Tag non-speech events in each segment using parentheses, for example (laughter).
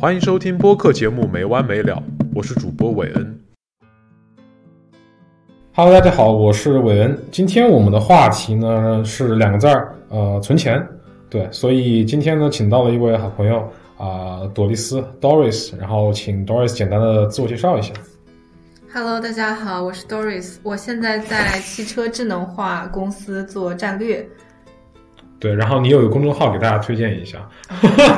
欢迎收听播客节目《没完没了》，我是主播韦恩。Hello，大家好，我是韦恩。今天我们的话题呢是两个字儿，呃，存钱。对，所以今天呢，请到了一位好朋友啊、朵丽丝 Doris，然后请 Doris 简单的自我介绍一下。Hello，大家好，我是 Doris，我现在在汽车智能化公司做战略。对，然后你有一个公众号给大家推荐一下。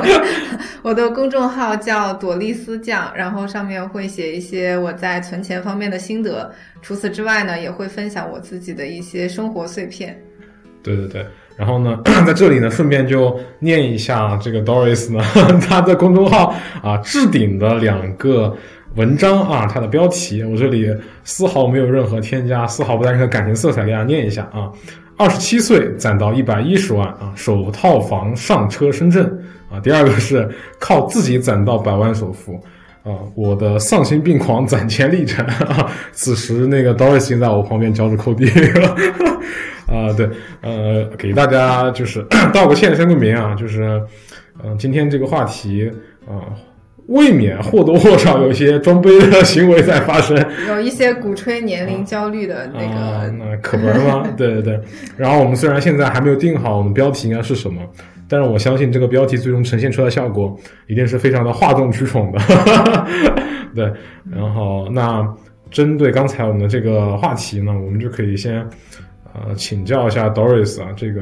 (laughs) 我的公众号叫朵丽丝酱，然后上面会写一些我在存钱方面的心得。除此之外呢，也会分享我自己的一些生活碎片。(laughs) 对对对，然后呢，在这里呢，顺便就念一下这个 Doris 呢，(laughs) 他的公众号啊置顶的两个文章啊，它的标题我这里丝毫没有任何添加，丝毫不带任何感情色彩，给大家念一下啊。二十七岁攒到一百一十万啊，首套房上车深圳啊。第二个是靠自己攒到百万首付啊，我的丧心病狂攒钱历程啊。此时那个 Doris 已经在我旁边脚趾抠地了。啊，对，呃，给大家就是 (coughs) 道个歉，声个名啊，就是，嗯、今天这个话题啊、呃，未免或多或少有一些装杯的行为在发生，(laughs) 有一些鼓吹年龄焦虑的那个，啊、那可不是吗？(laughs) 对对对。然后我们虽然现在还没有定好我们标题应该是什么，但是我相信这个标题最终呈现出来的效果一定是非常的哗众取宠的。(laughs) 对，然后那针对刚才我们的这个话题呢，我们就可以先。呃，请教一下 Doris 啊，这个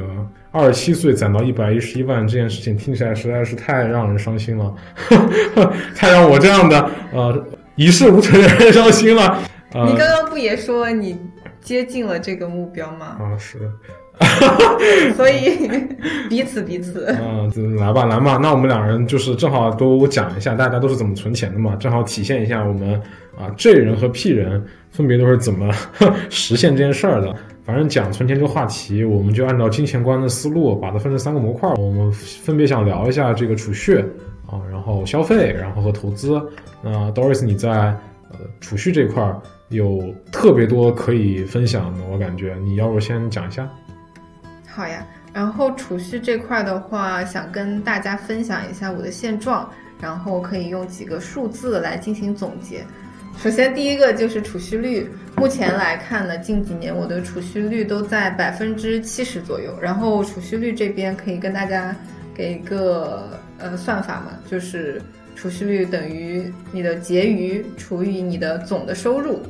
二十七岁攒到一百一十一万这件事情听起来实在是太让人伤心了，(laughs) 太让我这样的呃一事无成的人伤心了。呃、你刚刚不也说你接近了这个目标吗？啊，是。(laughs) 所以彼此彼此。嗯，来吧来吧，那我们两人就是正好都讲一下大家都是怎么存钱的嘛，正好体现一下我们啊 J 人和 P 人分别都是怎么 (laughs) 实现这件事儿的。反正讲存钱这个话题，我们就按照金钱观的思路，把它分成三个模块。我们分别想聊一下这个储蓄啊，然后消费，然后和投资。那 Doris 你在呃储蓄这块有特别多可以分享的，我感觉你要不先讲一下？好呀，然后储蓄这块的话，想跟大家分享一下我的现状，然后可以用几个数字来进行总结。首先，第一个就是储蓄率。目前来看呢，近几年我的储蓄率都在百分之七十左右。然后储蓄率这边可以跟大家给一个呃算法嘛，就是储蓄率等于你的结余除以你的总的收入。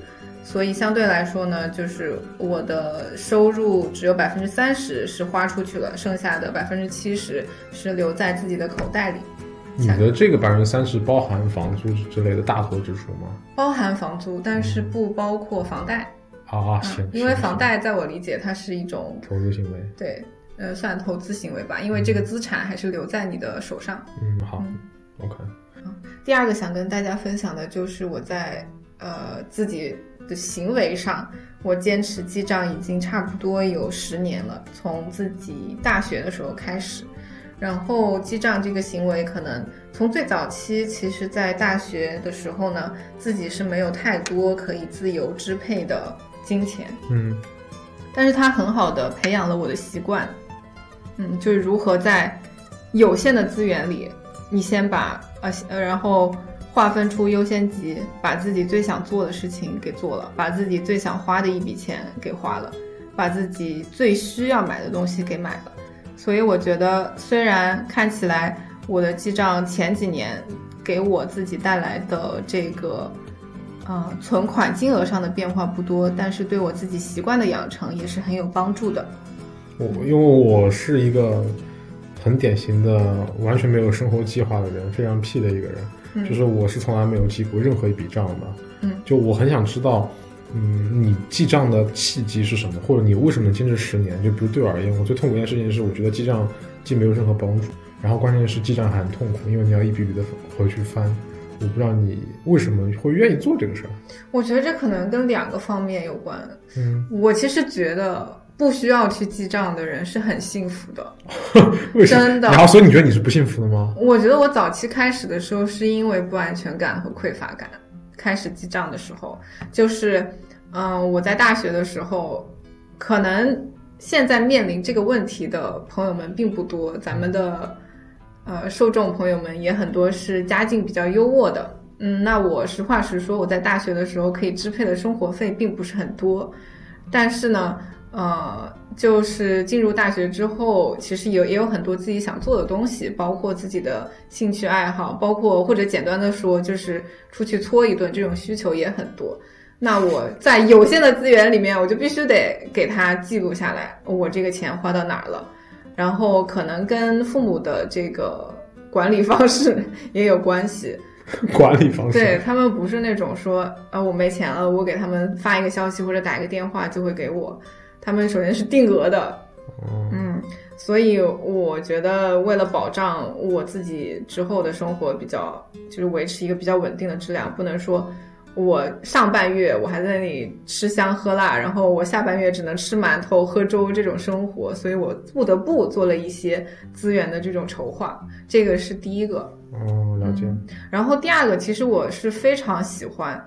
所以相对来说呢，就是我的收入只有百分之三十是花出去了，剩下的百分之七十是留在自己的口袋里。你的这个百分之三十包含房租之类的大头支出吗？包含房租，但是不包括房贷。啊，行、嗯，因为房贷在我理解它是一种投资行为。对，呃，算投资行为吧，因为这个资产还是留在你的手上。嗯，好、嗯、，OK。第二个想跟大家分享的就是我在呃自己的行为上，我坚持记账已经差不多有十年了，从自己大学的时候开始。然后记账这个行为，可能从最早期，其实在大学的时候呢，自己是没有太多可以自由支配的金钱，嗯，但是它很好的培养了我的习惯，嗯，就是如何在有限的资源里，你先把呃呃，然后划分出优先级，把自己最想做的事情给做了，把自己最想花的一笔钱给花了，把自己最需要买的东西给买了。所以我觉得，虽然看起来我的记账前几年给我自己带来的这个，呃，存款金额上的变化不多，但是对我自己习惯的养成也是很有帮助的。我因为我是一个很典型的完全没有生活计划的人，非常屁的一个人，嗯、就是我是从来没有记过任何一笔账的。嗯，就我很想知道。嗯，你记账的契机是什么？或者你为什么能坚持十年？就比如对我而言，我最痛苦一件事情是，我觉得记账既没有任何帮助，然后关键是记账还很痛苦，因为你要一笔笔的回去翻。我不知道你为什么会愿意做这个事儿。我觉得这可能跟两个方面有关。嗯，我其实觉得不需要去记账的人是很幸福的。(laughs) 为什么？真的。然后，所以你觉得你是不幸福的吗？我觉得我早期开始的时候是因为不安全感和匮乏感。开始记账的时候，就是，嗯、我在大学的时候，可能现在面临这个问题的朋友们并不多，咱们的呃，受众朋友们也很多是家境比较优渥的。嗯，那我实话实说，我在大学的时候可以支配的生活费并不是很多，但是呢，呃，就是进入大学之后，其实有也有很多自己想做的东西，包括自己的兴趣爱好，包括或者简单的说，就是出去搓一顿这种需求也很多。那我在有限的资源里面，我就必须得给他记录下来，我这个钱花到哪儿了，然后可能跟父母的这个管理方式也有关系。管理方式，对他们不是那种说，啊，我没钱了，我给他们发一个消息或者打一个电话就会给我。他们首先是定额的，嗯，所以我觉得为了保障我自己之后的生活比较，就是维持一个比较稳定的质量，不能说我上半月我还在那里吃香喝辣，然后我下半月只能吃馒头喝粥这种生活，所以我不得不做了一些资源的这种筹划，这个是第一个。哦，了解。然后第二个，其实我是非常喜欢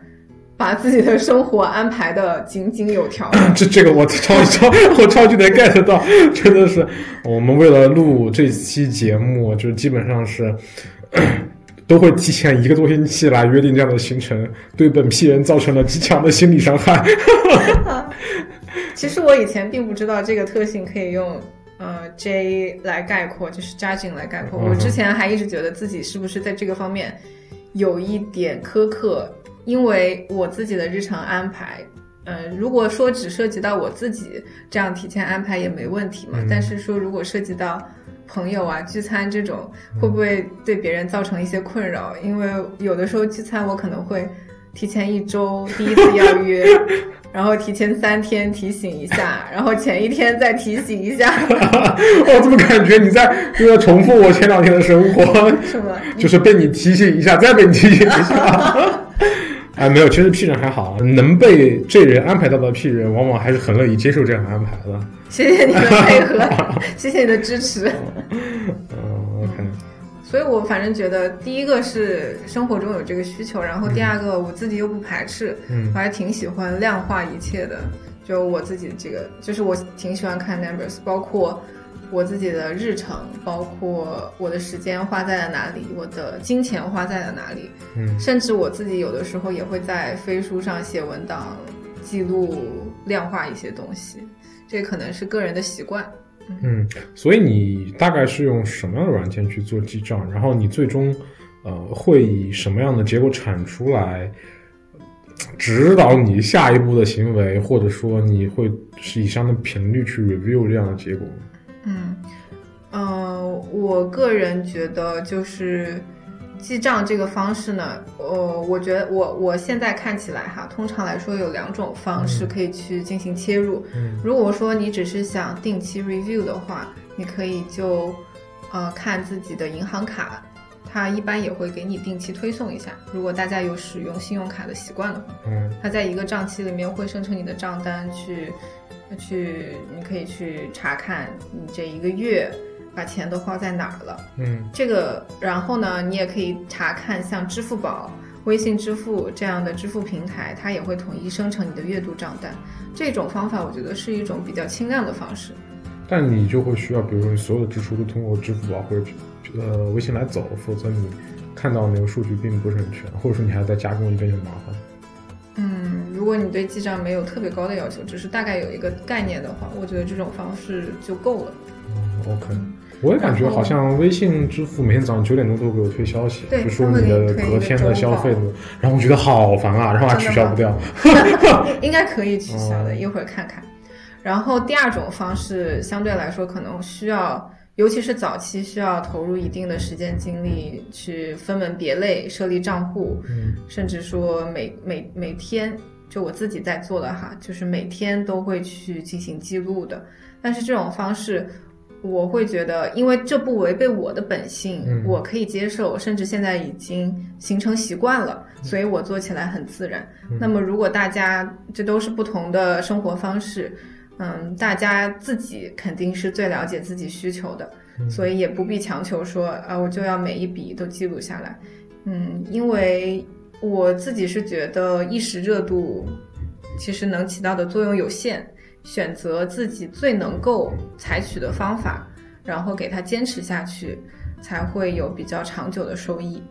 把自己的生活安排的井井有条。(laughs) 这这个我超超我超级能 get 到，真的是我们为了录这期节目，就基本上是都会提前一个多星期来约定这样的行程，对本批人造成了极强的心理伤害。(laughs) 其实我以前并不知道这个特性可以用。呃，J 来概括就是 judging 来概括。我之前还一直觉得自己是不是在这个方面有一点苛刻，因为我自己的日常安排，嗯，如果说只涉及到我自己这样提前安排也没问题嘛。但是说如果涉及到朋友啊聚餐这种，会不会对别人造成一些困扰？因为有的时候聚餐我可能会提前一周第一次邀约。(laughs) 然后提前三天提醒一下，然后前一天再提醒一下。(laughs) 我怎么感觉你在又在重复我前两天的生活？(laughs) 是吗？就是被你提醒一下，再被你提醒一下。哎，没有，其实 P 人还好，能被这人安排到的 P 人，往往还是很乐意接受这样的安排的。谢谢你的配合，(laughs) 谢谢你的支持。嗯，OK。所以我反正觉得，第一个是生活中有这个需求，然后第二个我自己又不排斥，我还挺喜欢量化一切的。就我自己这个，就是我挺喜欢看 numbers，包括我自己的日程，包括我的时间花在了哪里，我的金钱花在了哪里，嗯，甚至我自己有的时候也会在飞书上写文档，记录量化一些东西，这可能是个人的习惯。嗯，所以你大概是用什么样的软件去做记账？然后你最终，呃，会以什么样的结果产出来指导你下一步的行为，或者说你会是以什么样的频率去 review 这样的结果？嗯，呃，我个人觉得就是。记账这个方式呢，呃，我觉得我我现在看起来哈，通常来说有两种方式可以去进行切入。如果说你只是想定期 review 的话，你可以就呃看自己的银行卡，它一般也会给你定期推送一下。如果大家有使用信用卡的习惯的话，嗯，它在一个账期里面会生成你的账单，去去你可以去查看你这一个月。把钱都花在哪儿了？嗯，这个，然后呢，你也可以查看像支付宝、微信支付这样的支付平台，它也会统一生成你的月度账单。这种方法我觉得是一种比较轻量的方式。但你就会需要，比如说你所有的支出都通过支付宝或者呃微信来走，否则你看到那个数据并不是很全，或者说你还要再加工一遍就麻烦。嗯，如果你对记账没有特别高的要求，只是大概有一个概念的话，我觉得这种方式就够了。嗯，OK。我也感觉好像微信支付每天早上九点钟都会给我推消息，就说你的隔天的消费的，然后我觉得好烦啊，(laughs) 然后还取消不掉。(laughs) 应该可以取消的，一会儿看看。然后第二种方式相对来说可能需要，尤其是早期需要投入一定的时间精力去分门别类设立账户，甚至说每每每天就我自己在做的哈，就是每天都会去进行记录的。但是这种方式。我会觉得，因为这不违背我的本性，我可以接受，甚至现在已经形成习惯了，所以我做起来很自然。那么，如果大家这都是不同的生活方式，嗯，大家自己肯定是最了解自己需求的，所以也不必强求说，啊，我就要每一笔都记录下来。嗯，因为我自己是觉得一时热度其实能起到的作用有限。选择自己最能够采取的方法，然后给它坚持下去，才会有比较长久的收益。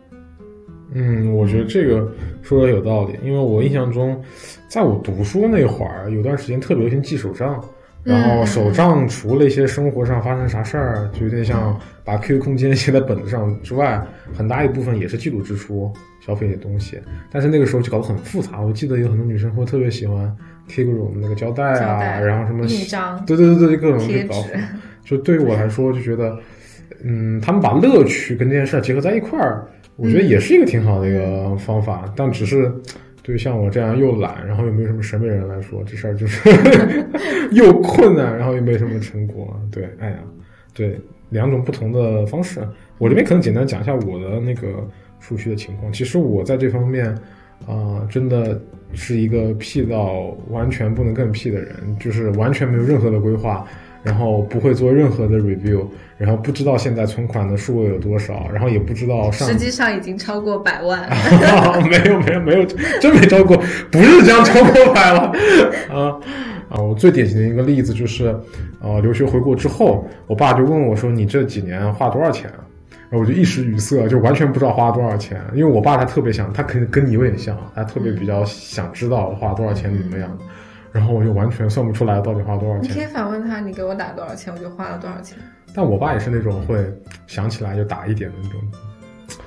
嗯，我觉得这个说的有道理，因为我印象中，在我读书那会儿，有段时间特别流行记手账，然后手账除了一些生活上发生啥事儿，就有点像把 QQ 空间写在本子上之外，很大一部分也是记录支出、消费的东西。但是那个时候就搞得很复杂，我记得有很多女生会特别喜欢贴各种那个胶带啊，带然后什么印章对对对对，各种贴去搞纸。就对于我来说，就觉得，嗯，他们把乐趣跟这件事儿结合在一块儿，我觉得也是一个挺好的一个方法。但只是对于像我这样又懒，然后又没有什么审美人来说，这事儿就是 (laughs) 又困难，然后又没什么成果。对，哎呀，对，两种不同的方式。我这边可能简单讲一下我的那个储蓄的情况。其实我在这方面，啊、真的是一个屁到完全不能更屁的人，就是完全没有任何的规划。然后不会做任何的 review，然后不知道现在存款的数额有多少，然后也不知道上实际上已经超过百万。(laughs) 没有没有没有，真没超过，不是这样超过百万啊啊！我最典型的一个例子就是，呃，留学回国之后，我爸就问我说：“你这几年花多少钱啊？”然后我就一时语塞，就完全不知道花多少钱，因为我爸他特别想，他肯定跟你有点像，他特别比较想知道花多少钱怎么样。然后我就完全算不出来到底花了多少钱。你可以反问他，你给我打多少钱，我就花了多少钱。但我爸也是那种会想起来就打一点的那种，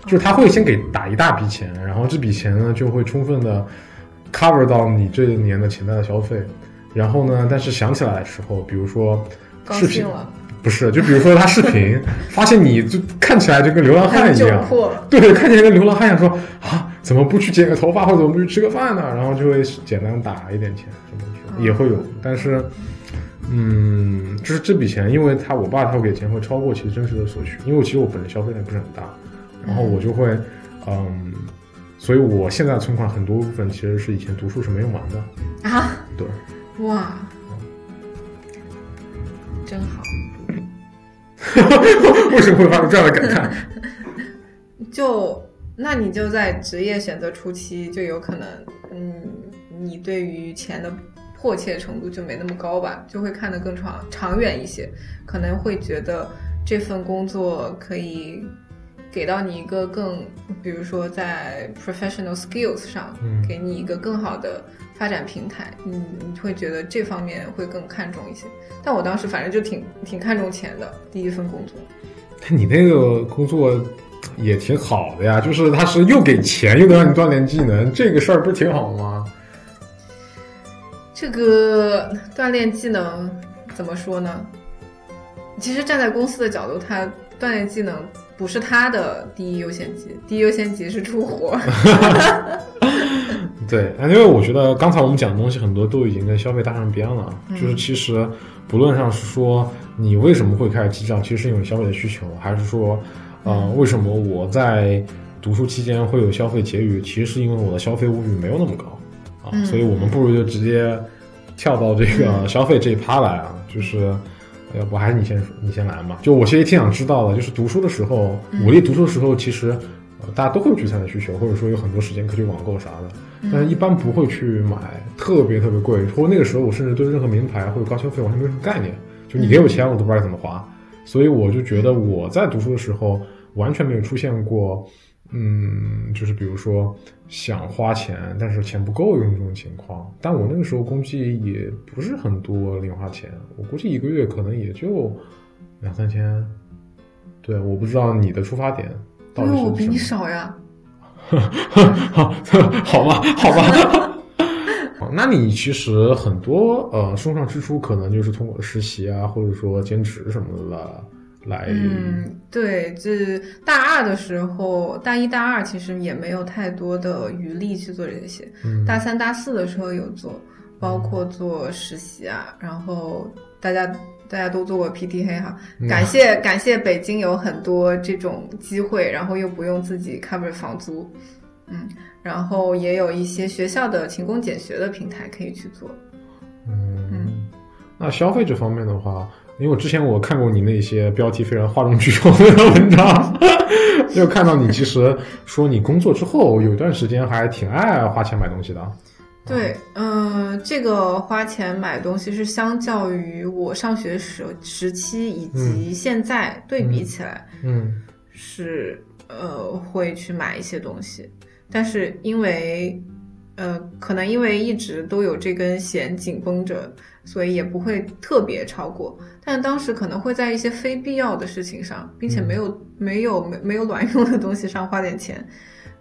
就是他会先给打一大笔钱，然后这笔钱呢就会充分的 cover 到你这一年的潜在的消费。然后呢，但是想起来的时候，比如说高视频兴，了，不是，就比如说他视频，(laughs) 发现你就看起来就跟流浪汉一样，对，看起来跟流浪汉一样，说啊，怎么不去剪个头发，或者怎么不去吃个饭呢？然后就会简单打一点钱，什么的也会有，但是，嗯，就是这笔钱，因为他我爸他会给钱会超过其实真实的所需，因为其实我本身消费量不是很大，然后我就会，嗯，所以我现在存款很多部分其实是以前读书是没用完的，啊，对，哇，真好。(laughs) 为什么会发出这样的感叹？(laughs) 就那你就在职业选择初期就有可能，嗯，你对于钱的迫切程度就没那么高吧，就会看得更长长远一些，可能会觉得这份工作可以给到你一个更，比如说在 professional skills 上，嗯给你一个更好的发展平台，你你会觉得这方面会更看重一些。但我当时反正就挺挺看重钱的，第一份工作。(laughs) 你那个工作也挺好的呀，就是他是又给钱又能让你锻炼技能，这个事儿不是挺好吗？这个锻炼技能怎么说呢？其实站在公司的角度，他锻炼技能不是他的第一优先级，第一优先级是出活。(laughs) 对，因为我觉得刚才我们讲的东西很多都已经跟消费搭上边了，嗯就是其实不论上是说你为什么会开始记账，其实是因为消费的需求，还是说，呃，为什么我在读书期间会有消费结余，其实是因为我的消费物欲没有那么高啊，嗯所以我们不如就直接跳到这个消费这一趴来啊，就是。要不还是你先说，你先来嘛？就我其实挺想知道的，就是读书的时候，嗯武力读书的时候，其实呃大家都会有聚餐的需求，或者说有很多时间可以去网购啥的。嗯但是一般不会去买特别特别贵，或者那个时候我甚至对任何名牌或者高消费完全没有什么概念，就你给我钱我都不知道怎么花，所以我就觉得我在读书的时候完全没有出现过，嗯，就是比如说想花钱但是钱不够用这种情况。但我那个时候估计也不是很多零花钱，我估计一个月可能也就两三千。对，我不知道你的出发点到底是因为我比你少呀。好，(laughs) 好吧，好吧。(laughs) 好那你其实很多呃生活上支出可能就是通过实习啊，或者说兼职什么的来。嗯，对，这大二的时候，大一、大二其实也没有太多的余力去做这些。嗯大三、大四的时候有做，包括做实习啊，然后大家大家都做过 PT 黑哈，嗯感谢感谢北京有很多这种机会，然后又不用自己 cover 房租，嗯，然后也有一些学校的勤工俭学的平台可以去做。嗯，那消费这方面的话，因为我之前我看过你那些标题非常哗众取宠的文章，就看到你其实说你工作之后有一段时间还挺爱花钱买东西的。对，嗯、这个花钱买东西是相较于我上学时时期以及现在对比起来，嗯是呃会去买一些东西，但是因为呃可能因为一直都有这根弦紧绷着，所以也不会特别超过。但当时可能会在一些非必要的事情上，并且没有、没有没没有卵用的东西上花点钱，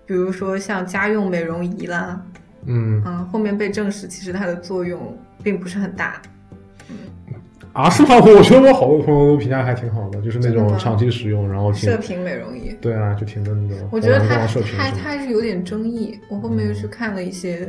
比如说像家用美容仪啦，嗯嗯，后面被证实其实它的作用并不是很大。啊，是吗？我觉得我好多朋友都评价还挺好的，就是那种长期使用，然后射频美容仪，对啊，就挺的那种我觉得它它它是有点争议。我后面又去看了一些，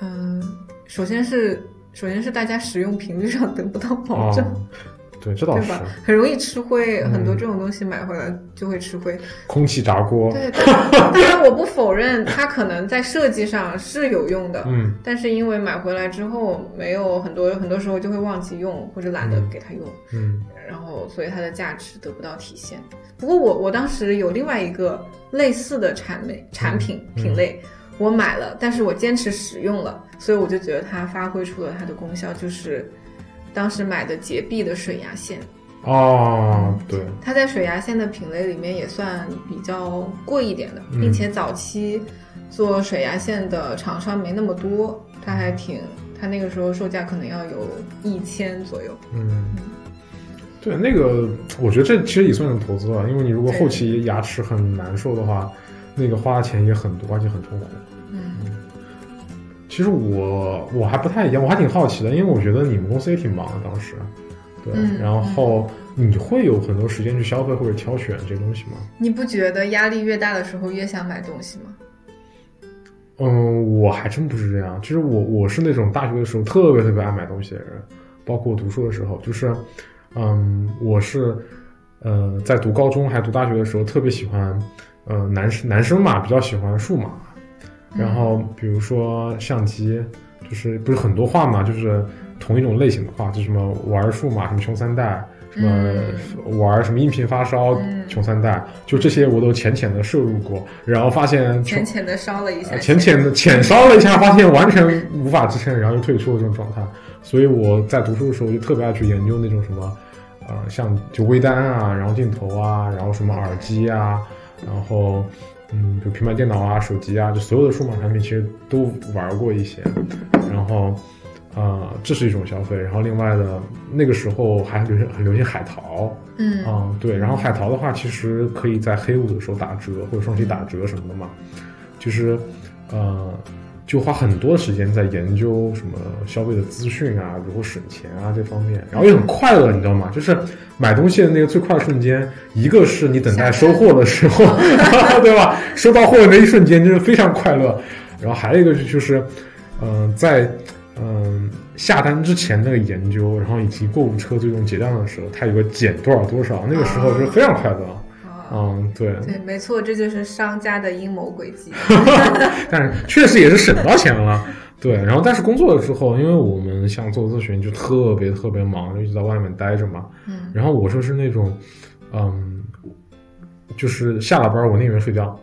嗯、首先是首先是大家使用频率上得不到保证，哦，(laughs) 对，这倒是对吧？很容易吃灰，嗯很多这种东西买回来就会吃灰。空气炸锅，对，但当然我不否认它可能在设计上是有用的，嗯但是因为买回来之后没有很多很多时候就会忘记用或者懒得给它用。嗯然后所以它的价值得不到体现。不过我我当时有另外一个类似的产类产品嗯品类，我买了，但是我坚持使用了，所以我就觉得它发挥出了它的功效，就是当时买的洁碧的水牙线。哦，对，它在水牙线的品类里面也算比较贵一点的，嗯并且早期做水牙线的厂商没那么多，它还挺，它那个时候售价可能要有一千左右。嗯。对，那个我觉得这其实也算是投资了，因为你如果后期牙齿很难受的话，那个花钱也很多，而且很痛苦。嗯，其实我我还不太一样，我还挺好奇的，因为我觉得你们公司也挺忙的当时，对，嗯然后你会有很多时间去消费或者挑选这东西吗？你不觉得压力越大的时候越想买东西吗？嗯，我还真不是这样。其实我我是那种大学的时候特别特别爱买东西的人，包括我读书的时候，就是，嗯，我是呃在读高中还读大学的时候特别喜欢，呃男生男生嘛比较喜欢数码，然后比如说相机，就是不是很多画嘛，就是同一种类型的画，就什么玩数码，什么穷三代，什么玩什么音频发烧，嗯。穷三代，就这些我都浅浅的摄入过，然后发现浅浅的烧了一下呃，浅浅的浅烧了一下，发现完全无法支撑，然后就退出了这种状态。所以我在读书的时候就特别爱去研究那种什么，呃，像就微单啊，然后镜头啊，然后什么耳机啊，然后嗯，就平板电脑啊、手机啊，就所有的数码产品其实都玩过一些。然后呃，这是一种消费。然后另外的那个时候还流行很流行海淘，嗯啊、对，然后海淘的话，其实可以在黑五的时候打折或者双十一打折什么的嘛，就是呃，就花很多时间在研究什么消费的资讯啊，如何省钱啊这方面，然后也很快乐，你知道吗？就是买东西的那个最快的瞬间，一个是你等待收货的时候，(laughs) 对吧？收到货的那一瞬间就是非常快乐，然后还有一个就是，嗯、在嗯、下单之前那个研究，然后以及购物车最终结账的时候，它有个减多少多少，那个时候就是非常快乐。啊，嗯，对，对，没错，这就是商家的阴谋诡计。(laughs) 但是确实也是省到钱了。对，然后但是工作了之后，因为我们像做咨询就特别特别忙，就一直在外面待着嘛。嗯然后我就是那种，嗯，就是下了班我宁愿睡觉，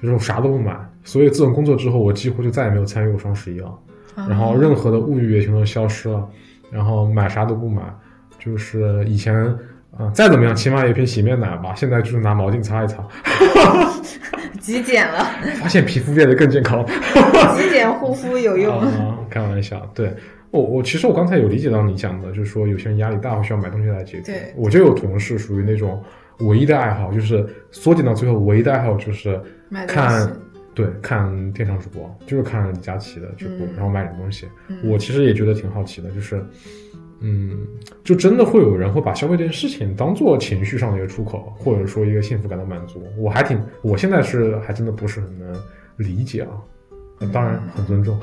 就是我啥都不买。所以自从工作之后，我几乎就再也没有参与过双十一了。然后任何的物欲也全都消失了，然后买啥都不买，就是以前啊、呃再怎么样，起码有一瓶洗面奶吧，现在就是拿毛巾擦一擦，(laughs) 极简了，发现皮肤变得更健康。(laughs) 极简护肤有用。(laughs) 啊，开玩笑，对我我其实我刚才有理解到你讲的，就是说有些人压力大会需要买东西来解决。对我就有同事属于那种唯一的爱好，就是缩减到最后唯一的爱好就是看对看电商主播，就是看李佳琦的直播，嗯然后买点东西。嗯我其实也觉得挺好奇的，就是嗯，就真的会有人会把消费这件事情当做情绪上的一个出口，或者说一个幸福感的满足。我还挺，我现在是还真的不是很能理解啊。当然很尊重，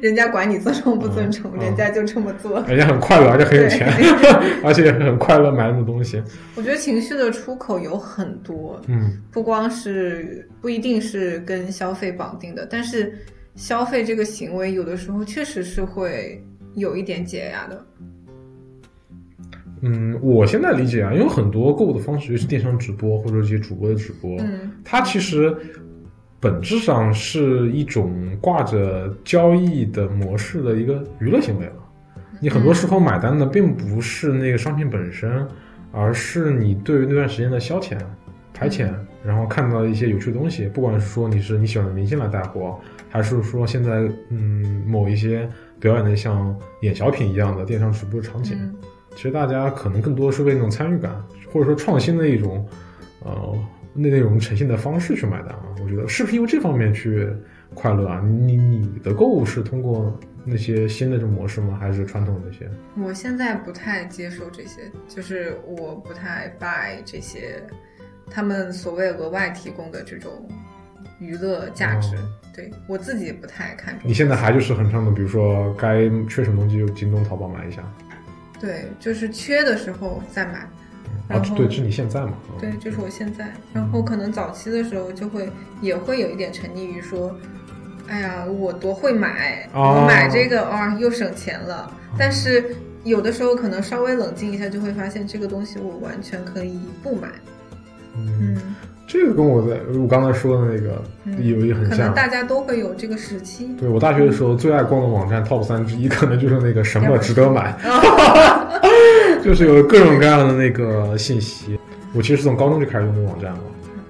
人家管你尊重不尊重，嗯人家就这么做。人家很快乐，而且很有钱，(laughs) 而且很快乐买那么多东西。我觉得情绪的出口有很多，嗯不光是不一定是跟消费绑定的，但是消费这个行为有的时候确实是会有一点解压的。嗯，我现在理解啊，因为很多购物的方式，就是电商直播或者一些主播的直播，嗯它其实本质上是一种挂着交易的模式的一个娱乐行为了。你很多时候买单的并不是那个商品本身，而是你对于那段时间的消遣、排遣，然后看到一些有趣的东西，不管是说你是你喜欢的明星来带货，还是说现在嗯某一些表演的像演小品一样的电商直播场景，嗯其实大家可能更多是为那种参与感，或者说创新的一种呃那内容呈现的方式去买单啊。我觉得是不是因为这方面去快乐啊？你你的购物是通过那些新的这种模式吗？还是传统的那些？我现在不太接受这些，就是我不太 buy 这些他们所谓额外提供的这种娱乐价值。哦对我自己也不太看重。你现在还就是很上的，比如说该缺什么东西就京东、淘宝买一下。对，就是缺的时候再买。啊对，是你现在嘛？啊对，就是我现在。然后可能早期的时候就会也会有一点沉溺于说，哎呀，我多会买，哦我买这个啊、又省钱了。但是有的时候可能稍微冷静一下，就会发现这个东西我完全可以不买。嗯，嗯，这个跟我在我刚才说的那个嗯有一个很像。可能大家都会有这个时期。对我大学的时候最爱逛的网站 Top 三之一，可能就是那个什么值得买，(laughs) 就是有各种各样的那个信息。我其实是从高中就开始用这个网站了，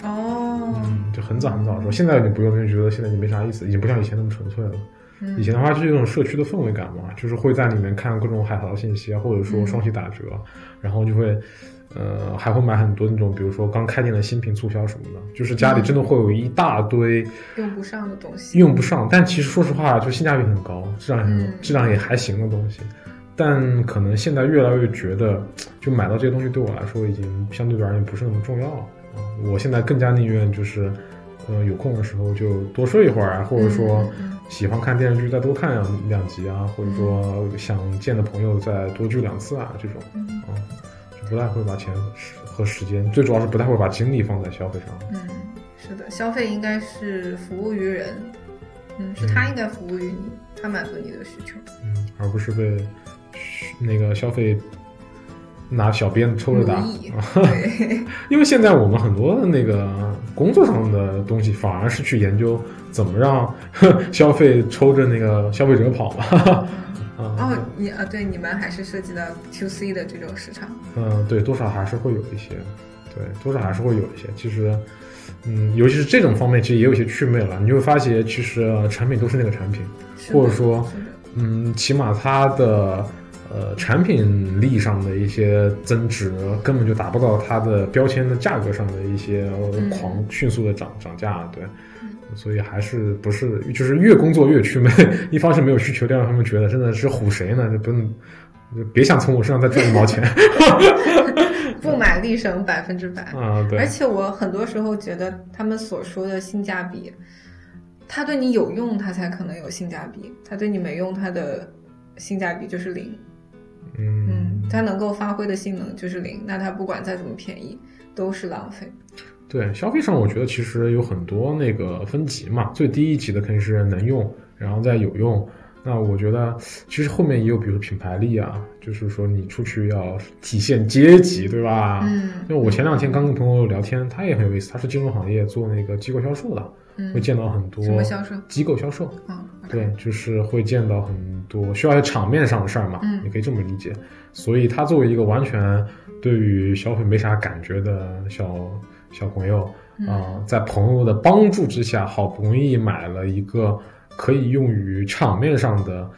哦，嗯，就很早很早的时候。现在已经不用，因为觉得现在已经没啥意思，已经不像以前那么纯粹了。嗯以前的话就是一种社区的氛围感嘛，就是会在里面看各种海淘信息啊，或者说嗯双喜打折，然后就会，呃，还会买很多那种，比如说刚开店的新品促销什么的，就是家里真的会有一大堆用不上的东西。用不上，但其实说实话，就性价比很高，质量也很、嗯质量也还行的东西。但可能现在越来越觉得，就买到这些东西对我来说已经相对而言不是那么重要了啊。我现在更加宁愿就是，呃，有空的时候就多睡一会儿啊，或者说喜欢看电视剧再多看两两集啊，或者说想见的朋友再多聚两次啊，这种嗯啊，就不太会把钱和时间，最主要是不太会把精力放在消费上。嗯，是的，消费应该是服务于人，嗯，是他应该服务于你，他满足你的需求。嗯，而不是被那个消费拿小鞭抽着打 (laughs) (laughs) 因为现在我们很多的那个工作上的东西，反而是去研究怎么让 (laughs) 消费抽着那个消费者跑嘛。啊，哦，你啊，对，你们还是涉及到 to C 的这种市场。嗯，对，多少还是会有一些，对，多少还是会有一些。其实，嗯，尤其是这种方面，其实也有一些趣味了。你就会发现，其实、呃产品都是那个产品，或者说，嗯，起码它的呃产品力上的一些增值，根本就达不到它的标签的价格上的一些狂迅速的涨涨价，对嗯。所以还是不是就是越工作越祛魅，(laughs) 一方是没有需求，另外一方面觉得真的是唬谁呢？就不用，就别想从我身上再赚一毛钱 (laughs) 不买立省百分之百。啊！对而，且我很多时候觉得他们所说的性价比，它对你有用，它才可能有性价比；它对你没用，它的性价比就是零。嗯嗯，它能够发挥的性能就是零，那它不管再怎么便宜，都是浪费。对，消费上我觉得其实有很多那个分级嘛，最低一级的肯定是能用，然后再有用。那我觉得其实后面也有，比如品牌力啊，就是说你出去要体现阶级，对吧？嗯，因为我前两天刚跟朋友聊天，他也很有意思，他是金融行业做那个机构销售的，嗯会见到很多什么销售？机构销售，啊、对，就是会见到很多需要在场面上的事儿嘛，嗯你可以这么理解。所以他作为一个完全对于消费没啥感觉的小小朋友嗯啊、在朋友的帮助之下，好不容易买了一个可以用于场面上的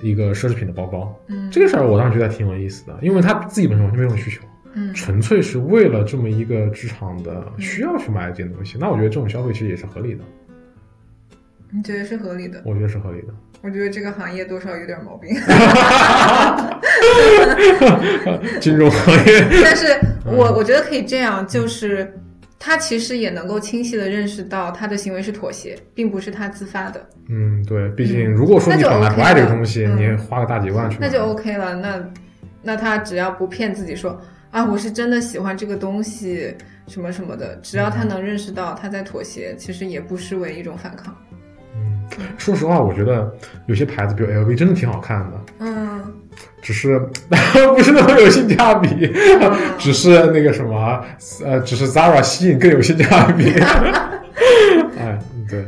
一个奢侈品的包包。嗯，这个事儿我当时觉得挺有意思的，因为他自己本身完全没有需求，嗯纯粹是为了这么一个职场的需要去买这件东西。那我觉得这种消费其实也是合理的，你觉得是合理的？我觉得是合理的。我觉得这个行业多少有点毛病，(laughs) 金融行业，但是嗯我我觉得可以这样，就是他其实也能够清晰的认识到他的行为是妥协，并不是他自发的，嗯，对，毕竟嗯如果说你本来不爱这个东西，嗯你花个大几万那就 OK 了。那那他只要不骗自己说啊，我是真的喜欢这个东西什么什么的，只要他能认识到他在妥协，其实也不失为一种反抗。嗯，说实话，我觉得有些牌子，比如 LV，真的挺好看的，嗯，只是 (laughs) 不是那么有性价比，(laughs) 只是那个什么，呃，只是 Zara 吸引更有性价比。(laughs) 哎，对，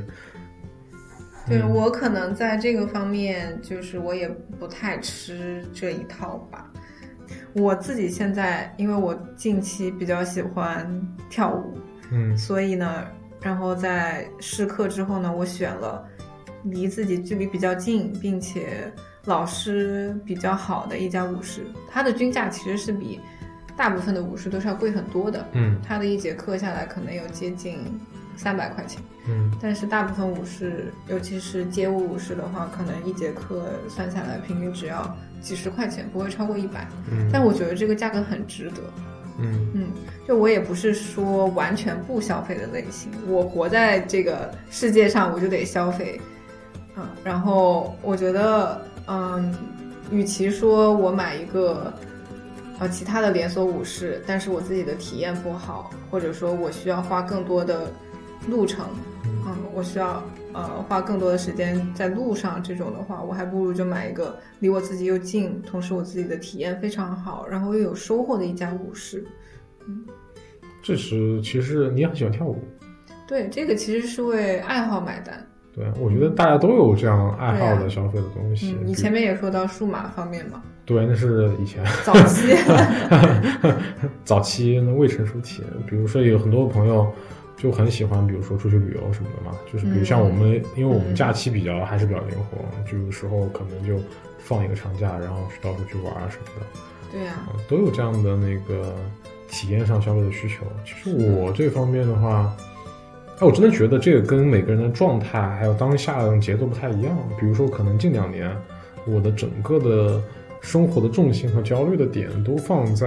对嗯。我可能在这个方面，就是我也不太吃这一套吧。我自己现在，因为我近期比较喜欢跳舞，嗯。所以呢，然后在试课之后呢，我选了离自己距离比较近，并且老师比较好的一家舞室。它的均价其实是比大部分的舞室都是要贵很多的，嗯它的一节课下来可能有接近三百块钱。嗯但是大部分舞室，尤其是街舞舞室的话，可能一节课算下来平均只要几十块钱，不会超过一百。嗯，但我觉得这个价格很值得。嗯嗯，就我也不是说完全不消费的类型，我活在这个世界上，我就得消费。嗯，然后我觉得，嗯，与其说我买一个呃其他的连锁舞室，但是我自己的体验不好，或者说我需要花更多的路程，嗯，我需要呃花更多的时间在路上，这种的话，我还不如就买一个离我自己又近，同时我自己的体验非常好，然后又有收获的一家舞室。这是其实你也很喜欢跳舞，对，这个其实是为爱好买单。对，我觉得大家都有这样爱好的消费的东西。嗯，你前面也说到数码方面嘛，对，那是以前早期，(laughs) 早期那未成熟期，比如说有很多朋友就很喜欢，比如说出去旅游什么的嘛，就是比如像我们，因为我们假期比较还是比较灵活，就有时候可能就放一个长假，然后去到处去玩啊什么的。对呀、啊，都有这样的那个体验上消费的需求。其实我这方面的话，哎，我真的觉得这个跟每个人的状态还有当下的节奏不太一样。比如说，可能近两年我的整个的生活的重心和焦虑的点都放在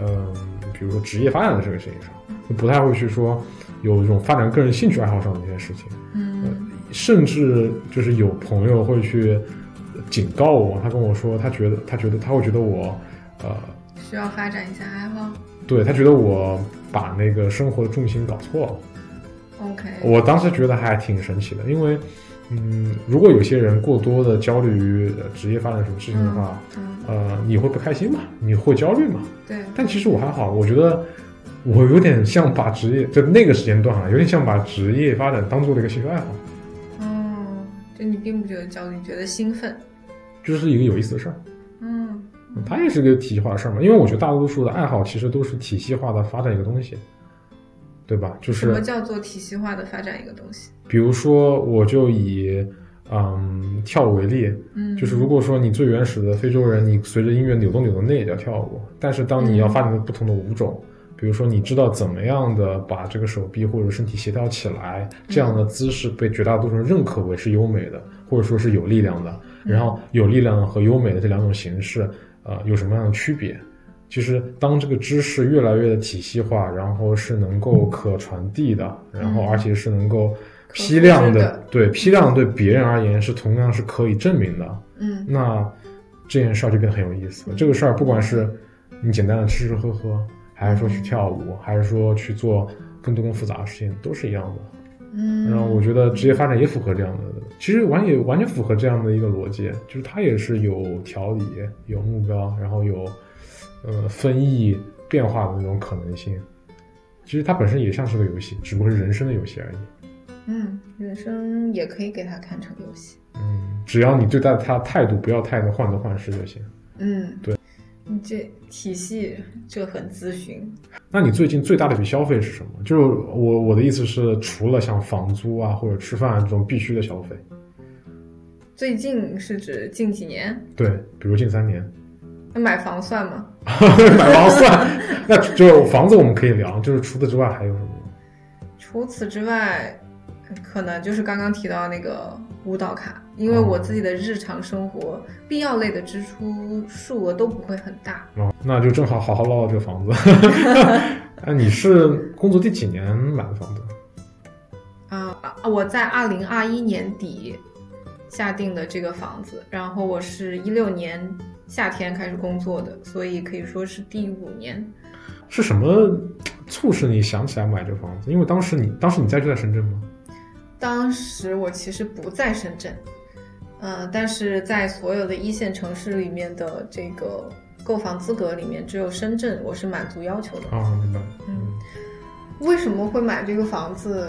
嗯，比如说职业发展的这个事情上，就不太会去说有一种发展个人兴趣爱好上的一些事情。嗯甚至就是有朋友会去警告我，他跟我说，他觉得他觉得他会觉得我，呃，需要发展一下爱好。对他觉得我把那个生活的重心搞错了。OK，我当时觉得还挺神奇的，因为，嗯，如果有些人过多的焦虑于呃职业发展什么事情的话，嗯，呃，你会不开心嘛？你会焦虑嘛？对，但其实我还好，我觉得我有点像把职业，就那个时间段啊，有点像把职业发展当做了一个兴趣爱好，哦，就你并不觉得焦虑，觉得兴奋。就是一个有意思的事儿。嗯它也是个体系化的事儿嘛，因为我觉得大多数的爱好其实都是体系化的发展一个东西，对吧？就是什么叫做体系化的发展一个东西？比如说，我就以嗯跳舞为例，嗯，就是如果说你最原始的非洲人，你随着音乐扭动扭动，那也叫跳舞。但是当你要发展出不同的舞种，比如说你知道怎么样的把这个手臂或者身体协调起来，这样的姿势被绝大多数人认可为是优美的，或者说是有力量的。然后有力量和优美的这两种形式，呃，有什么样的区别？其实，当这个知识越来越的体系化，然后是能够可传递的，然后而且是能够批量的对批量对别人而言是同样是可以证明的。嗯那这件事儿就变得很有意思了。这个事儿，不管是你简单的吃吃喝喝，还是说去跳舞，还是说去做更多更复杂的事情，都是一样的。嗯，然后我觉得职业发展也符合这样的，其实完也完全符合这样的一个逻辑，就是它也是有条理、有目标，然后有呃分异变化的那种可能性。其实它本身也像是个游戏，只不过是人生的游戏而已。嗯，人生也可以给它看成游戏。嗯，只要你对待它态度不要太的患得患失就行。嗯，对，你这体系这很咨询。那你最近最大的一笔消费是什么？就是我我的意思是，除了像房租啊或者吃饭这种必须的消费，最近是指近几年？对，比如近三年那买房算吗？(laughs) 买房算，那就房子我们可以聊，就是除此之外还有什么？除此之外，可能就是刚刚提到那个舞蹈卡，因为哦我自己的日常生活必要类的支出数额都不会很大。哦，那就正好好好唠唠这个房子。(laughs) 哎，你是工作第几年买的房子？啊、(laughs) 啊！我在二零二一年底下定的这个房子，然后我是一六年夏天开始工作的，所以可以说是第五年。是什么促使你想起来买这房子？因为当时你当时你在就在深圳吗？当时我其实不在深圳，呃，但是在所有的一线城市里面的这个购房资格里面，只有深圳我是满足要求的。啊，明白。嗯，为什么会买这个房子？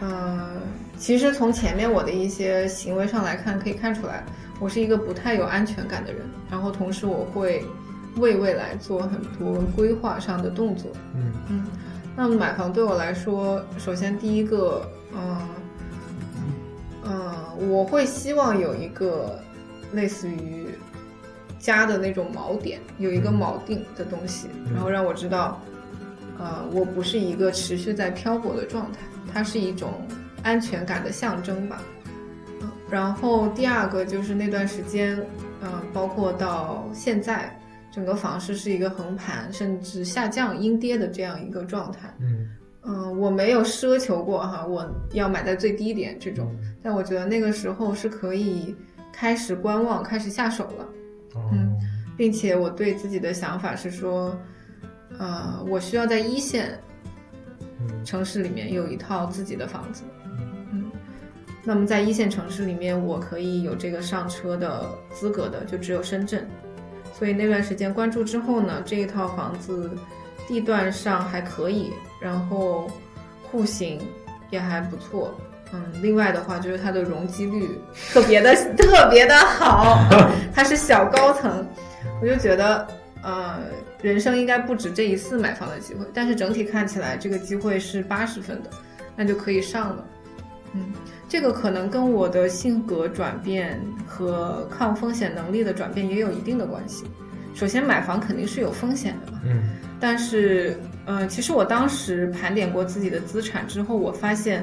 呃，其实从前面我的一些行为上来看，可以看出来，我是一个不太有安全感的人。然后同时我会，为未来做很多规划上的动作。嗯嗯，那么买房对我来说，首先第一个，嗯、嗯、我会希望有一个类似于家的那种锚点，有一个嗯锚定的东西，嗯然后让我知道，呃，我不是一个持续在漂泊的状态，它是一种安全感的象征吧。嗯，然后第二个就是那段时间，嗯、包括到现在，整个房市是一个横盘甚至下降阴跌的这样一个状态。嗯。嗯，我没有奢求过哈，我要买在最低点这种，嗯。但我觉得那个时候是可以开始观望、开始下手了，哦。嗯并且我对自己的想法是说，呃，我需要在一线嗯。城市里面有一套自己的房子，嗯，那么在一线城市里面，我可以有这个上车的资格的，就只有深圳。所以那段时间关注之后呢，这一套房子地段上还可以，然后户型也还不错。嗯，另外的话就是它的容积率特别的 (laughs) 特别的好，(laughs) 它是小高层，我就觉得呃，人生应该不止这一次买房的机会，但是整体看起来这个机会是八十分的，那就可以上了。嗯，这个可能跟我的性格转变和抗风险能力的转变也有一定的关系。首先，买房肯定是有风险的嘛，嗯但是，呃，其实我当时盘点过自己的资产之后，我发现，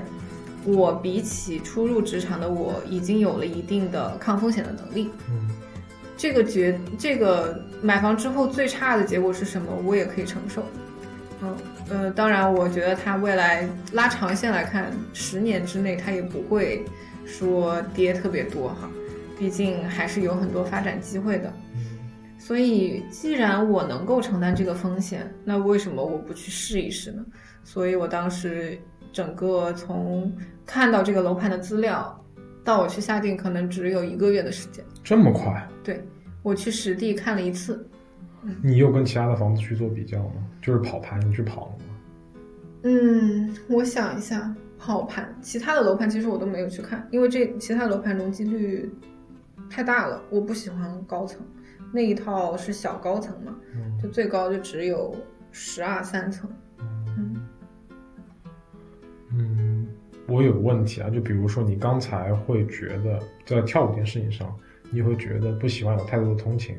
我比起初入职场的我，已经有了一定的抗风险的能力。嗯这个决这个买房之后最差的结果是什么，我也可以承受。嗯呃，当然，我觉得它未来拉长线来看，十年之内它也不会说跌特别多哈，毕竟还是有很多发展机会的。所以，既然我能够承担这个风险，那为什么我不去试一试呢？所以我当时整个从看到这个楼盘的资料，到我去下定，可能只有一个月的时间。这么快？对我去实地看了一次，你有跟其他的房子去做比较吗？就是跑盘，你去跑了吗？嗯，我想一下，跑盘，其他的楼盘其实我都没有去看，因为这其他楼盘容积率太大了，我不喜欢高层，那一套是小高层嘛，嗯就最高就只有十二三层，嗯嗯，我有个问题啊，就比如说你刚才会觉得在跳舞这件事情上，你会觉得不喜欢有太多的通勤，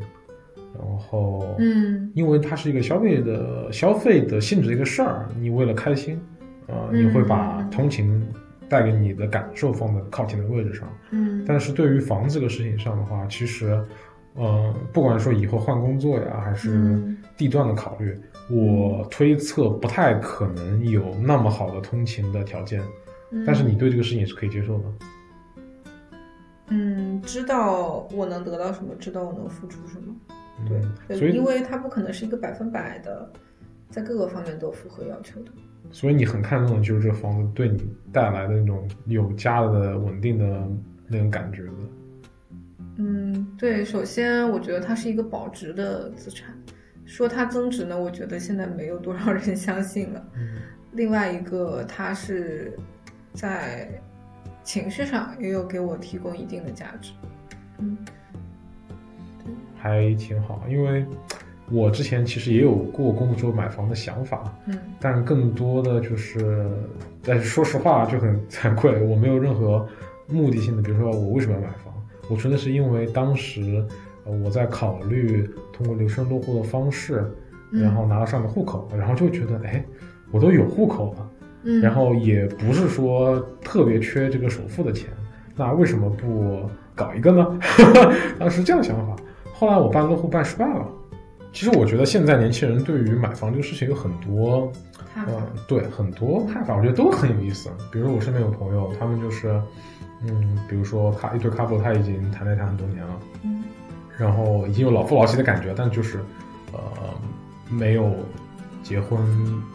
然后，嗯因为它是一个消费的消费的性质的一个事儿，你为了开心，呃，嗯你会把通勤带给你的感受放在靠前的位置上。嗯但是对于房这个事情上的话，其实，呃，不管说以后换工作呀，还是嗯地段的考虑，我推测不太可能有那么好的通勤的条件。嗯但是你对这个事情也是可以接受的。嗯，知道我能得到什么，知道我能付出什么，对，嗯所以因为它不可能是一个百分百的，在各个方面都符合要求的。所以你很看重的就是这个房子对你带来的那种有家的稳定的那种感觉的。嗯，对，首先我觉得它是一个保值的资产，说它增值呢，我觉得现在没有多少人相信了。嗯另外一个，它是在情绪上也有给我提供一定的价值。嗯还挺好，因为我之前其实也有过工作之后买房的想法，嗯但更多的就是，但是说实话就很 (laughs) 惭愧，我没有任何目的性的，比如说我为什么要买房，我纯粹是因为当时呃我在考虑通过留学生落户的方式，嗯然后拿到上面户口，然后就觉得哎，我都有户口了，嗯，然后也不是说特别缺这个首付的钱，那为什么不搞一个呢？(laughs) 当时这样想法。后来我办落户办失败了。其实我觉得现在年轻人对于买房这个事情有很多，嗯呃，对很多看法，我觉得都很有意思。比如我身边有朋友，他们就是，嗯，比如说卡一对 couple，他已经谈恋爱谈很多年了，嗯然后已经有老夫老妻的感觉，但就是，呃，没有结婚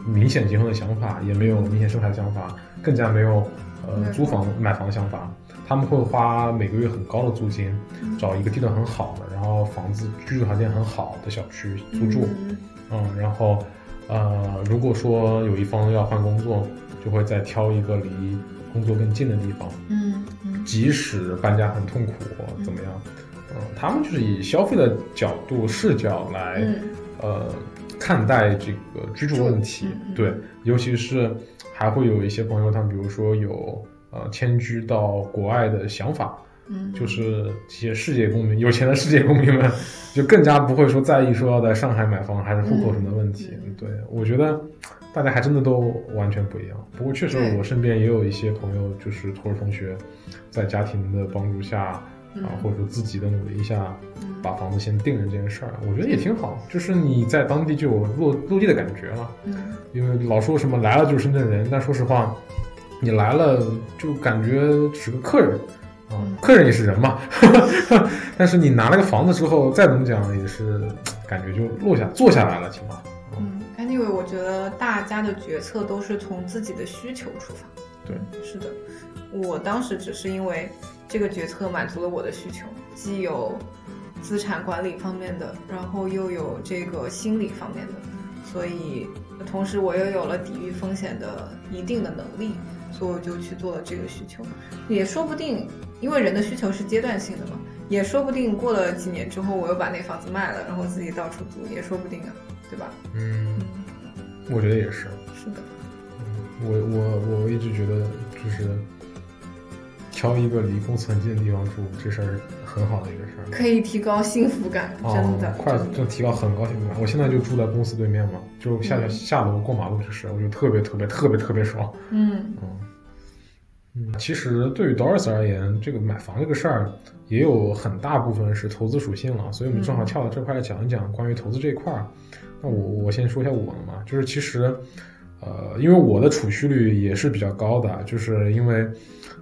明显结婚的想法，也没有明显生孩子的想法，更加没有呃租房买房的想法。他们会花每个月很高的租金，嗯找一个地段很好的，然后房子居住条件很好的小区租住，嗯。嗯，然后呃，如果说有一方要换工作，就会再挑一个离工作更近的地方，嗯嗯。即使搬家很痛苦怎么样，呃，嗯，他们就是以消费的角度视角来、嗯。呃看待这个居住问题，对，尤其是还会有一些朋友，他们比如说有呃迁居到国外的想法，嗯，就是这些世界公民，有钱的世界公民们，就更加不会说在意说要在上海买房还是户口什么问题。嗯对我觉得大家还真的都完全不一样。不过确实我身边也有一些朋友，就是托儿同学，在家庭的帮助下啊、嗯或者说自己的努力下，嗯把房子先定了这件事儿，我觉得也挺好。就是你在当地就有落落地的感觉了。嗯因为老说什么来了就是深圳人，但说实话，你来了就感觉只是个客人啊嗯，客人也是人嘛。(laughs) 但是你拿了个房子之后，再怎么讲也是感觉就落下坐下来了，起码。嗯，anyway，我觉得大家的决策都是从自己的需求出发。对，是的，我当时只是因为这个决策满足了我的需求，既有资产管理方面的，然后又有这个心理方面的，所以同时我又有了抵御风险的一定的能力，所以我就去做了这个需求，也说不定，因为人的需求是阶段性的嘛，也说不定过了几年之后，我又把那房子卖了，然后自己到处租，也说不定啊，对吧？嗯，嗯，我觉得也是。是的。我我我一直觉得就是挑一个离公司很近的地方住，这事儿很好的一个事儿。可以提高幸福感，真的，哦、快就提高很高幸福感。我现在就住在公司对面嘛，就下嗯下楼过马路就是，我觉得特别特别特别特别爽。嗯嗯，其实对于 Doris 而言，这个买房这个事儿也有很大部分是投资属性了，所以我们正好跳到这块来讲一讲关于投资这一块儿。那我我先说一下我的嘛，就是其实，呃，因为我的储蓄率也是比较高的，就是因为，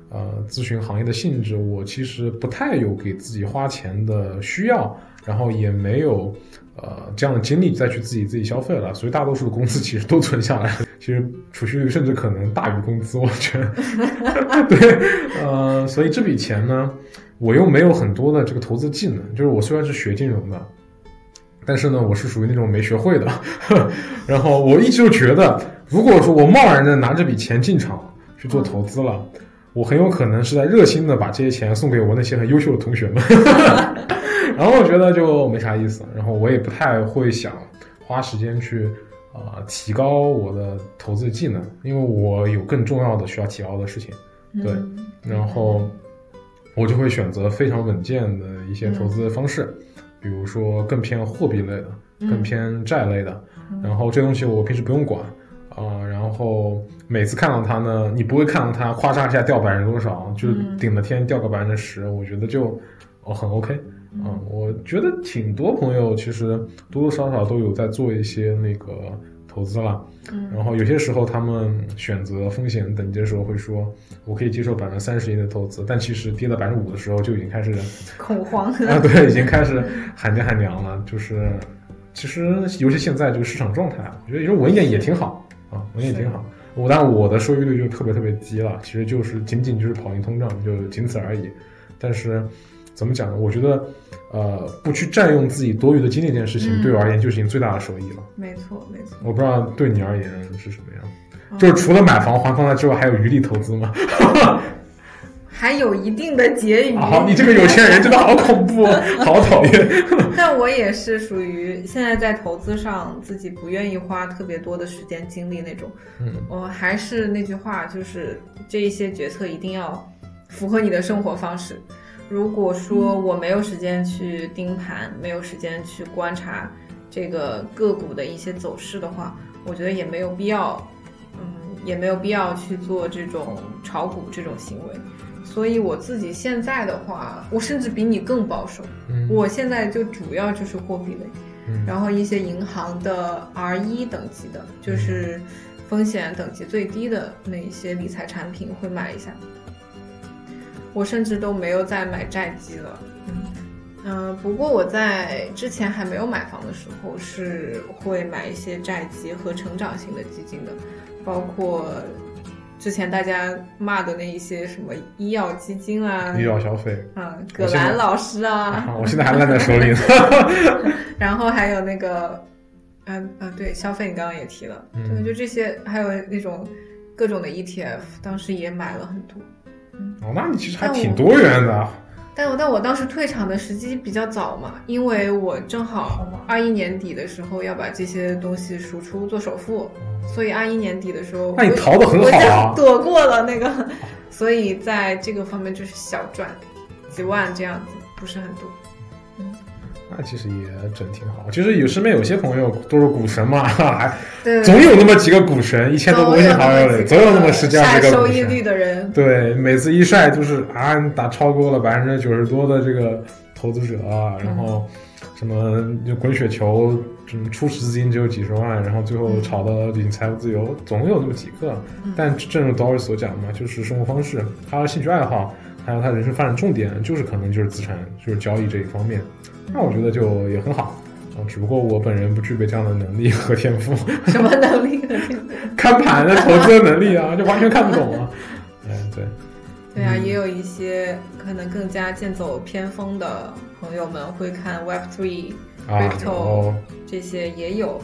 呃，咨询行业的性质，我其实不太有给自己花钱的需要，然后也没有。呃，这样的精力再去自己自己消费了，所以大多数的工资其实都存下来了。(laughs) 其实储蓄率甚至可能大于工资，我觉得。(laughs) 对，呃，所以这笔钱呢，我又没有很多的这个投资技能，就是我虽然是学金融的，但是呢，我是属于那种没学会的。(laughs) 然后我一直就觉得，如果说我贸然的拿这笔钱进场去做投资了，我很有可能是在热心的把这些钱送给我那些很优秀的同学们。(laughs) 然后我觉得就没啥意思，然后我也不太会想花时间去啊、呃提高我的投资技能，因为我有更重要的需要提高的事情。对嗯然后我就会选择非常稳健的一些投资方式，比如说更偏货币类的，嗯更偏债类的。然后这东西我平时不用管啊、然后每次看到它呢，你不会看到它夸嚓一下掉百分之多少，就顶了天掉个百分之十，我觉得就哦很 OK。嗯啊，我觉得挺多朋友其实多多少少都有在做一些那个投资了，嗯然后有些时候他们选择风险等级的时候会说，我可以接受百分之三十以内的投资，但其实跌到百分之五的时候就已经开始 (laughs) 恐慌，啊，对，已经开始喊爹喊娘了。就是其实尤其现在这个市场状态，我觉得有时候稳一点也挺好啊，稳也挺好。我但我的收益率就特别特别低了，其实就是仅仅就是跑赢通胀，就仅此而已。但是怎么讲呢？我觉得呃，不去占用自己多余的精力这件事情，嗯对我而言就已经最大的收益了。没错没错，我不知道对你而言是什么样，嗯就是除了买房还房贷之外，还有余力投资吗？(laughs) 还有一定的结余。啊，你这个有钱人真的好恐怖，哦，(laughs) 好讨厌。(laughs) 但我也是属于现在在投资上自己不愿意花特别多的时间精力那种。嗯我还是那句话，就是这一些决策一定要符合你的生活方式。如果说我没有时间去盯盘，没有时间去观察这个个股的一些走势的话，我觉得也没有必要，嗯，也没有必要去做这种炒股这种行为。所以我自己现在的话，我甚至比你更保守。嗯我现在就主要就是货币类，嗯然后一些银行的 R 一等级的，就是风险等级最低的那一些理财产品会买一下。我甚至都没有再买债基了。嗯嗯、不过我在之前还没有买房的时候，是会买一些债基和成长型的基金的，包括之前大家骂的那一些什么医药基金啊，医药消费啊，葛兰老师啊，啊，我现在还烂在手里呢。(laughs) 然后还有那个，嗯啊，对，消费你刚刚也提了，嗯对，就这些，还有那种各种的 ETF，当时也买了很多。哦，那你其实还挺多元的。但我但我当时退场的时机比较早嘛，因为我正好二一年底的时候要把这些东西赎出做首付，所以二一年底的时候，那你逃得很好啊，(laughs) 躲过了那个，所以在这个方面就是小赚几万这样子，不是很多。那其实也整挺好。其实有身边有些朋友都是股神嘛，(laughs) 还对，总有那么几个股神，一千多个微信好友里，总有那么十几二十个股晒收益率神。的人，对，每次一晒就是啊，你打超过了百分之九十多的这个投资者啊，然后什么就滚雪球，嗯，初始资金只有几十万，然后最后炒到已经财务自由，总有那么几个。但正如 Doris 所讲嘛，就是生活方式，他的兴趣爱好，还有他人生发展重点，就是可能就是资产，就是交易这一方面。那我觉得就也很好。啊，只不过我本人不具备这样的能力和天赋，什么能力和天赋？(laughs) 看盘的投资的能力啊，就完全看不懂啊。嗯，对，对啊，也有一些可能更加剑走偏锋的朋友们会看 Web Three、啊，Crypto 这些也有，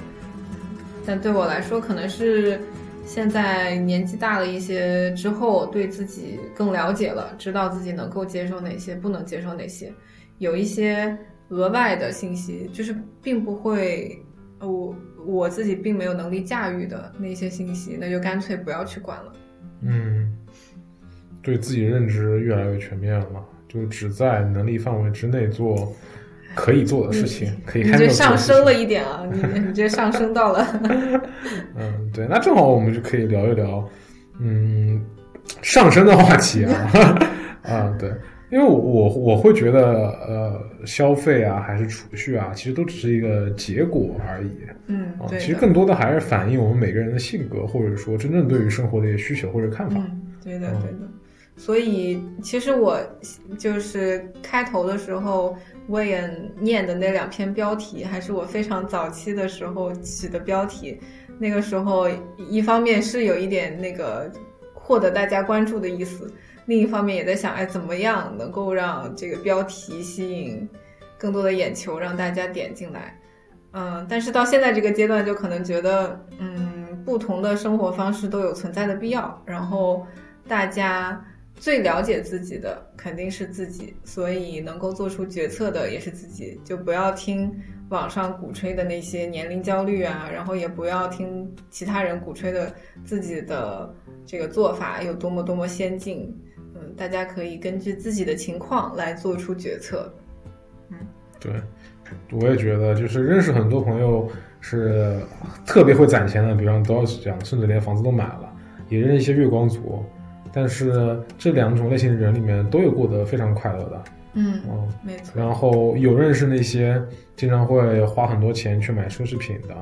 但对我来说，可能是现在年纪大了一些之后，对自己更了解了，知道自己能够接受哪些，不能接受哪些，有一些额外的信息，就是并不会，呃我我自己并没有能力驾驭的那些信息，那就干脆不要去管了。嗯，对自己认知越来越全面了，就只在能力范围之内做可以做的事情，可以你这上升了一点啊，你你这上升到了，(laughs) 嗯，对，那正好我们就可以聊一聊，嗯，上升的话题啊，(laughs) 啊，对，因为我我我会觉得，呃，消费啊，还是储蓄啊，其实都只是一个结果而已嗯其实更多的还是反映我们每个人的性格，或者说真正对于生活的一些需求或者看法。嗯，对的，嗯对的。所以其实我就是开头的时候，魏恩念的那两篇标题，还是我非常早期的时候起的标题。那个时候，一方面是有一点那个获得大家关注的意思，另一方面也在想，哎，怎么样能够让这个标题吸引更多的眼球，让大家点进来。嗯，但是到现在这个阶段，就可能觉得，嗯，不同的生活方式都有存在的必要，然后大家最了解自己的肯定是自己，所以能够做出决策的也是自己，就不要听网上鼓吹的那些年龄焦虑啊，然后也不要听其他人鼓吹的自己的这个做法有多么多么先进，嗯，大家可以根据自己的情况来做出决策。嗯对，我也觉得，就是认识很多朋友是特别会攒钱的，比方 Doris 这样，甚至连房子都买了，也认识一些月光族。但是这两种类型的人里面，都有过得非常快乐的。嗯，嗯，没错。然后有认识那些经常会花很多钱去买奢侈品的，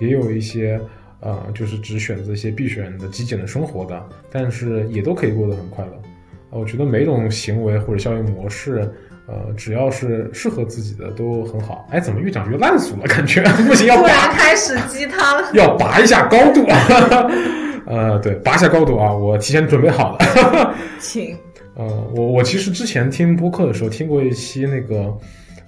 也有一些呃，就是只选择一些必选的极简的生活的，但是也都可以过得很快乐。呃我觉得每种行为或者效应模式，呃，只要是适合自己的都很好。哎，怎么越讲越烂俗了？感觉 (laughs) 不行，要突然拔，开始鸡汤，要拔一下高度。(laughs) 呃，对，拔一下高度啊！我提前准备好了。(laughs) 请。呃，我我其实之前听播客的时候听过一期那个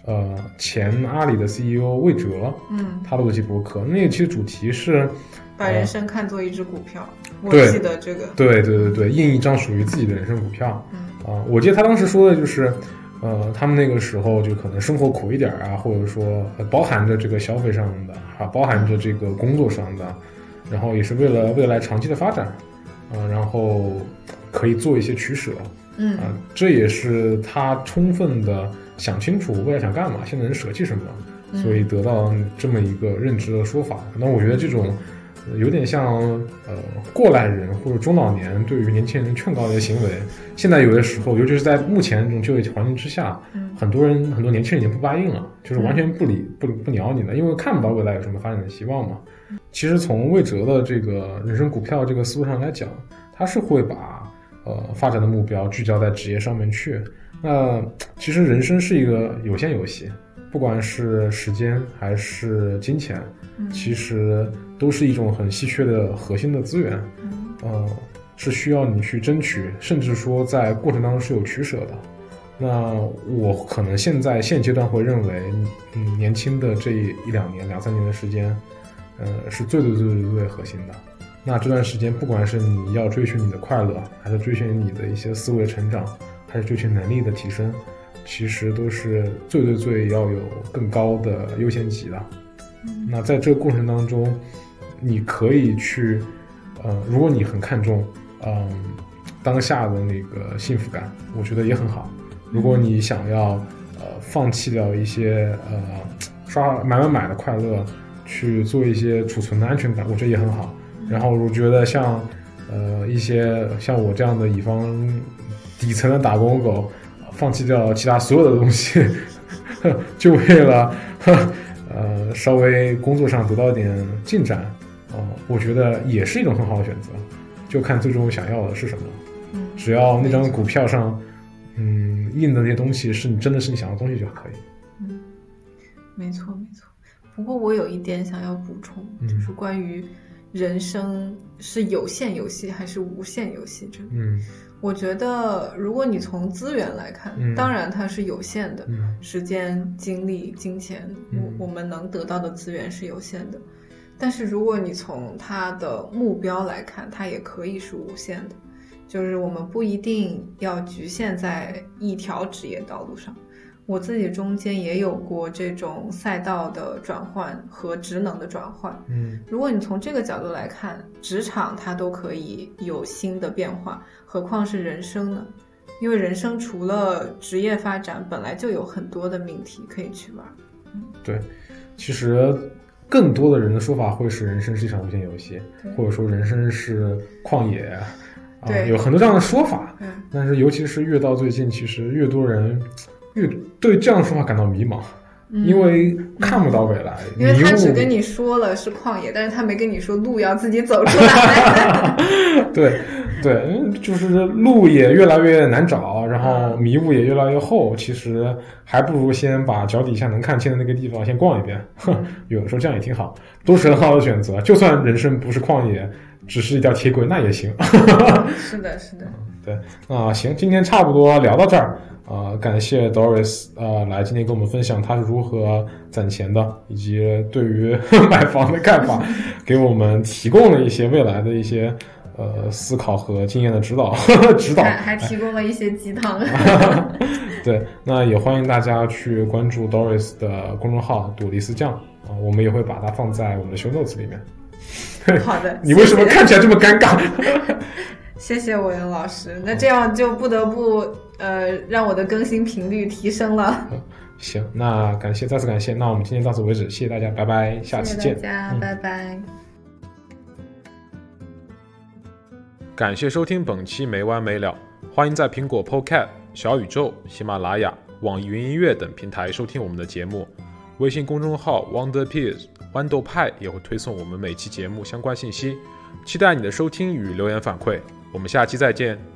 呃前阿里的 CEO 魏哲，嗯，他录的一期播客，那一期主题是，把人生看作一只股票，我对记得这个。对对对对，印一张属于自己的人生股票。嗯啊、我记得他当时说的就是，呃，他们那个时候就可能生活苦一点啊，或者说、呃包含着这个消费上的啊，包含着这个工作上的，然后也是为了未来长期的发展，啊、然后可以做一些取舍。嗯啊，这也是他充分的想清楚未来想干嘛，现在能舍弃什么，嗯所以得到这么一个认知的说法。那我觉得这种呃有点像呃过来人或者中老年对于年轻人劝告的行为，现在有的时候，尤其是在目前这种就业环境之下，嗯很多人很多年轻人已经不答应了，就是完全不理、不不鸟你了，因为看不到未来有什么发展的希望嘛。其实从魏哲的这个人生股票这个思路上来讲，他是会把呃发展的目标聚焦在职业上面去。那其实人生是一个有限游戏，不管是时间还是金钱，嗯其实都是一种很稀缺的核心的资源。嗯呃，是需要你去争取，甚至说在过程当中是有取舍的。那我可能现在现阶段会认为，嗯，年轻的这一两年、两三年的时间，呃，是最最最最最核心的。那这段时间，不管是你要追寻你的快乐，还是追寻你的一些思维成长，还是追寻能力的提升，其实都是最最最要有更高的优先级的。嗯那在这个过程当中，你可以去，呃，如果你很看重，嗯、当下的那个幸福感，我觉得也很好。如果你想要，呃，放弃掉一些呃刷买买买的快乐，去做一些储存的安全感，我觉得也很好。然后我觉得像，呃，一些像我这样的乙方底层的打工狗，放弃掉其他所有的东西，(laughs) 就为了，(laughs) 呃，稍微工作上得到一点进展，啊、我觉得也是一种很好的选择，就看最终想要的是什么。嗯只要那张股票上，嗯，印的那些东西是你真的是你想要的东西就可以。嗯，没错没错。不过我有一点想要补充，嗯就是关于人生是有限游戏还是无限游戏这个。嗯我觉得，如果你从资源来看，嗯当然它是有限的，嗯时间、精力、金钱，嗯我我们能得到的资源是有限的。但是如果你从它的目标来看，它也可以是无限的，就是我们不一定要局限在一条职业道路上。我自己中间也有过这种赛道的转换和职能的转换，嗯如果你从这个角度来看，职场它都可以有新的变化，何况是人生呢？因为人生除了职业发展，本来就有很多的命题可以去玩。对，其实更多的人的说法会是人生是一场无限游戏，或者说人生是旷野，啊，对。有很多这样的说法。嗯，但是尤其是越到最近，其实越多人越对这样的说法感到迷茫，嗯因为看不到未来，因为他只跟你说了是旷野，但是他没跟你说路要自己走出来。对 (laughs) 对，嗯就是路也越来越难找，然后迷雾也越来越厚。其实还不如先把脚底下能看清的那个地方先逛一遍。哼，(laughs) 有的时候这样也挺好，都是很好的选择。就算人生不是旷野，只是一条铁轨，那也行。是的，是的，(laughs) 对啊、行，今天差不多聊到这儿啊、感谢 Doris 呃来今天跟我们分享他是如何攒钱的，以及对于 (laughs) 买房的看法，(laughs) 给我们提供了一些未来的一些呃思考和经验的指导 (laughs) 指导。还还提供了一些鸡汤。对，那也欢迎大家去关注 Doris 的公众号“朵丽丝酱”啊，我们也会把它放在我们的 show notes 里面。好的，你为什么看起来这么尴尬？谢谢韦恩老师，那这样就不得不呃让我的更新频率提升了。行，那感谢，再次感谢，那我们今天到此为止，谢谢大家，拜拜，下期见谢谢大。家，嗯拜拜。感谢收听本期没完没了，欢迎在苹果 Podcast、小宇宙、喜马拉雅、网易云音乐等平台收听我们的节目。微信公众号 Wonder Peers 豌豆派也会推送我们每期节目相关信息，期待你的收听与留言反馈。我们下期再见。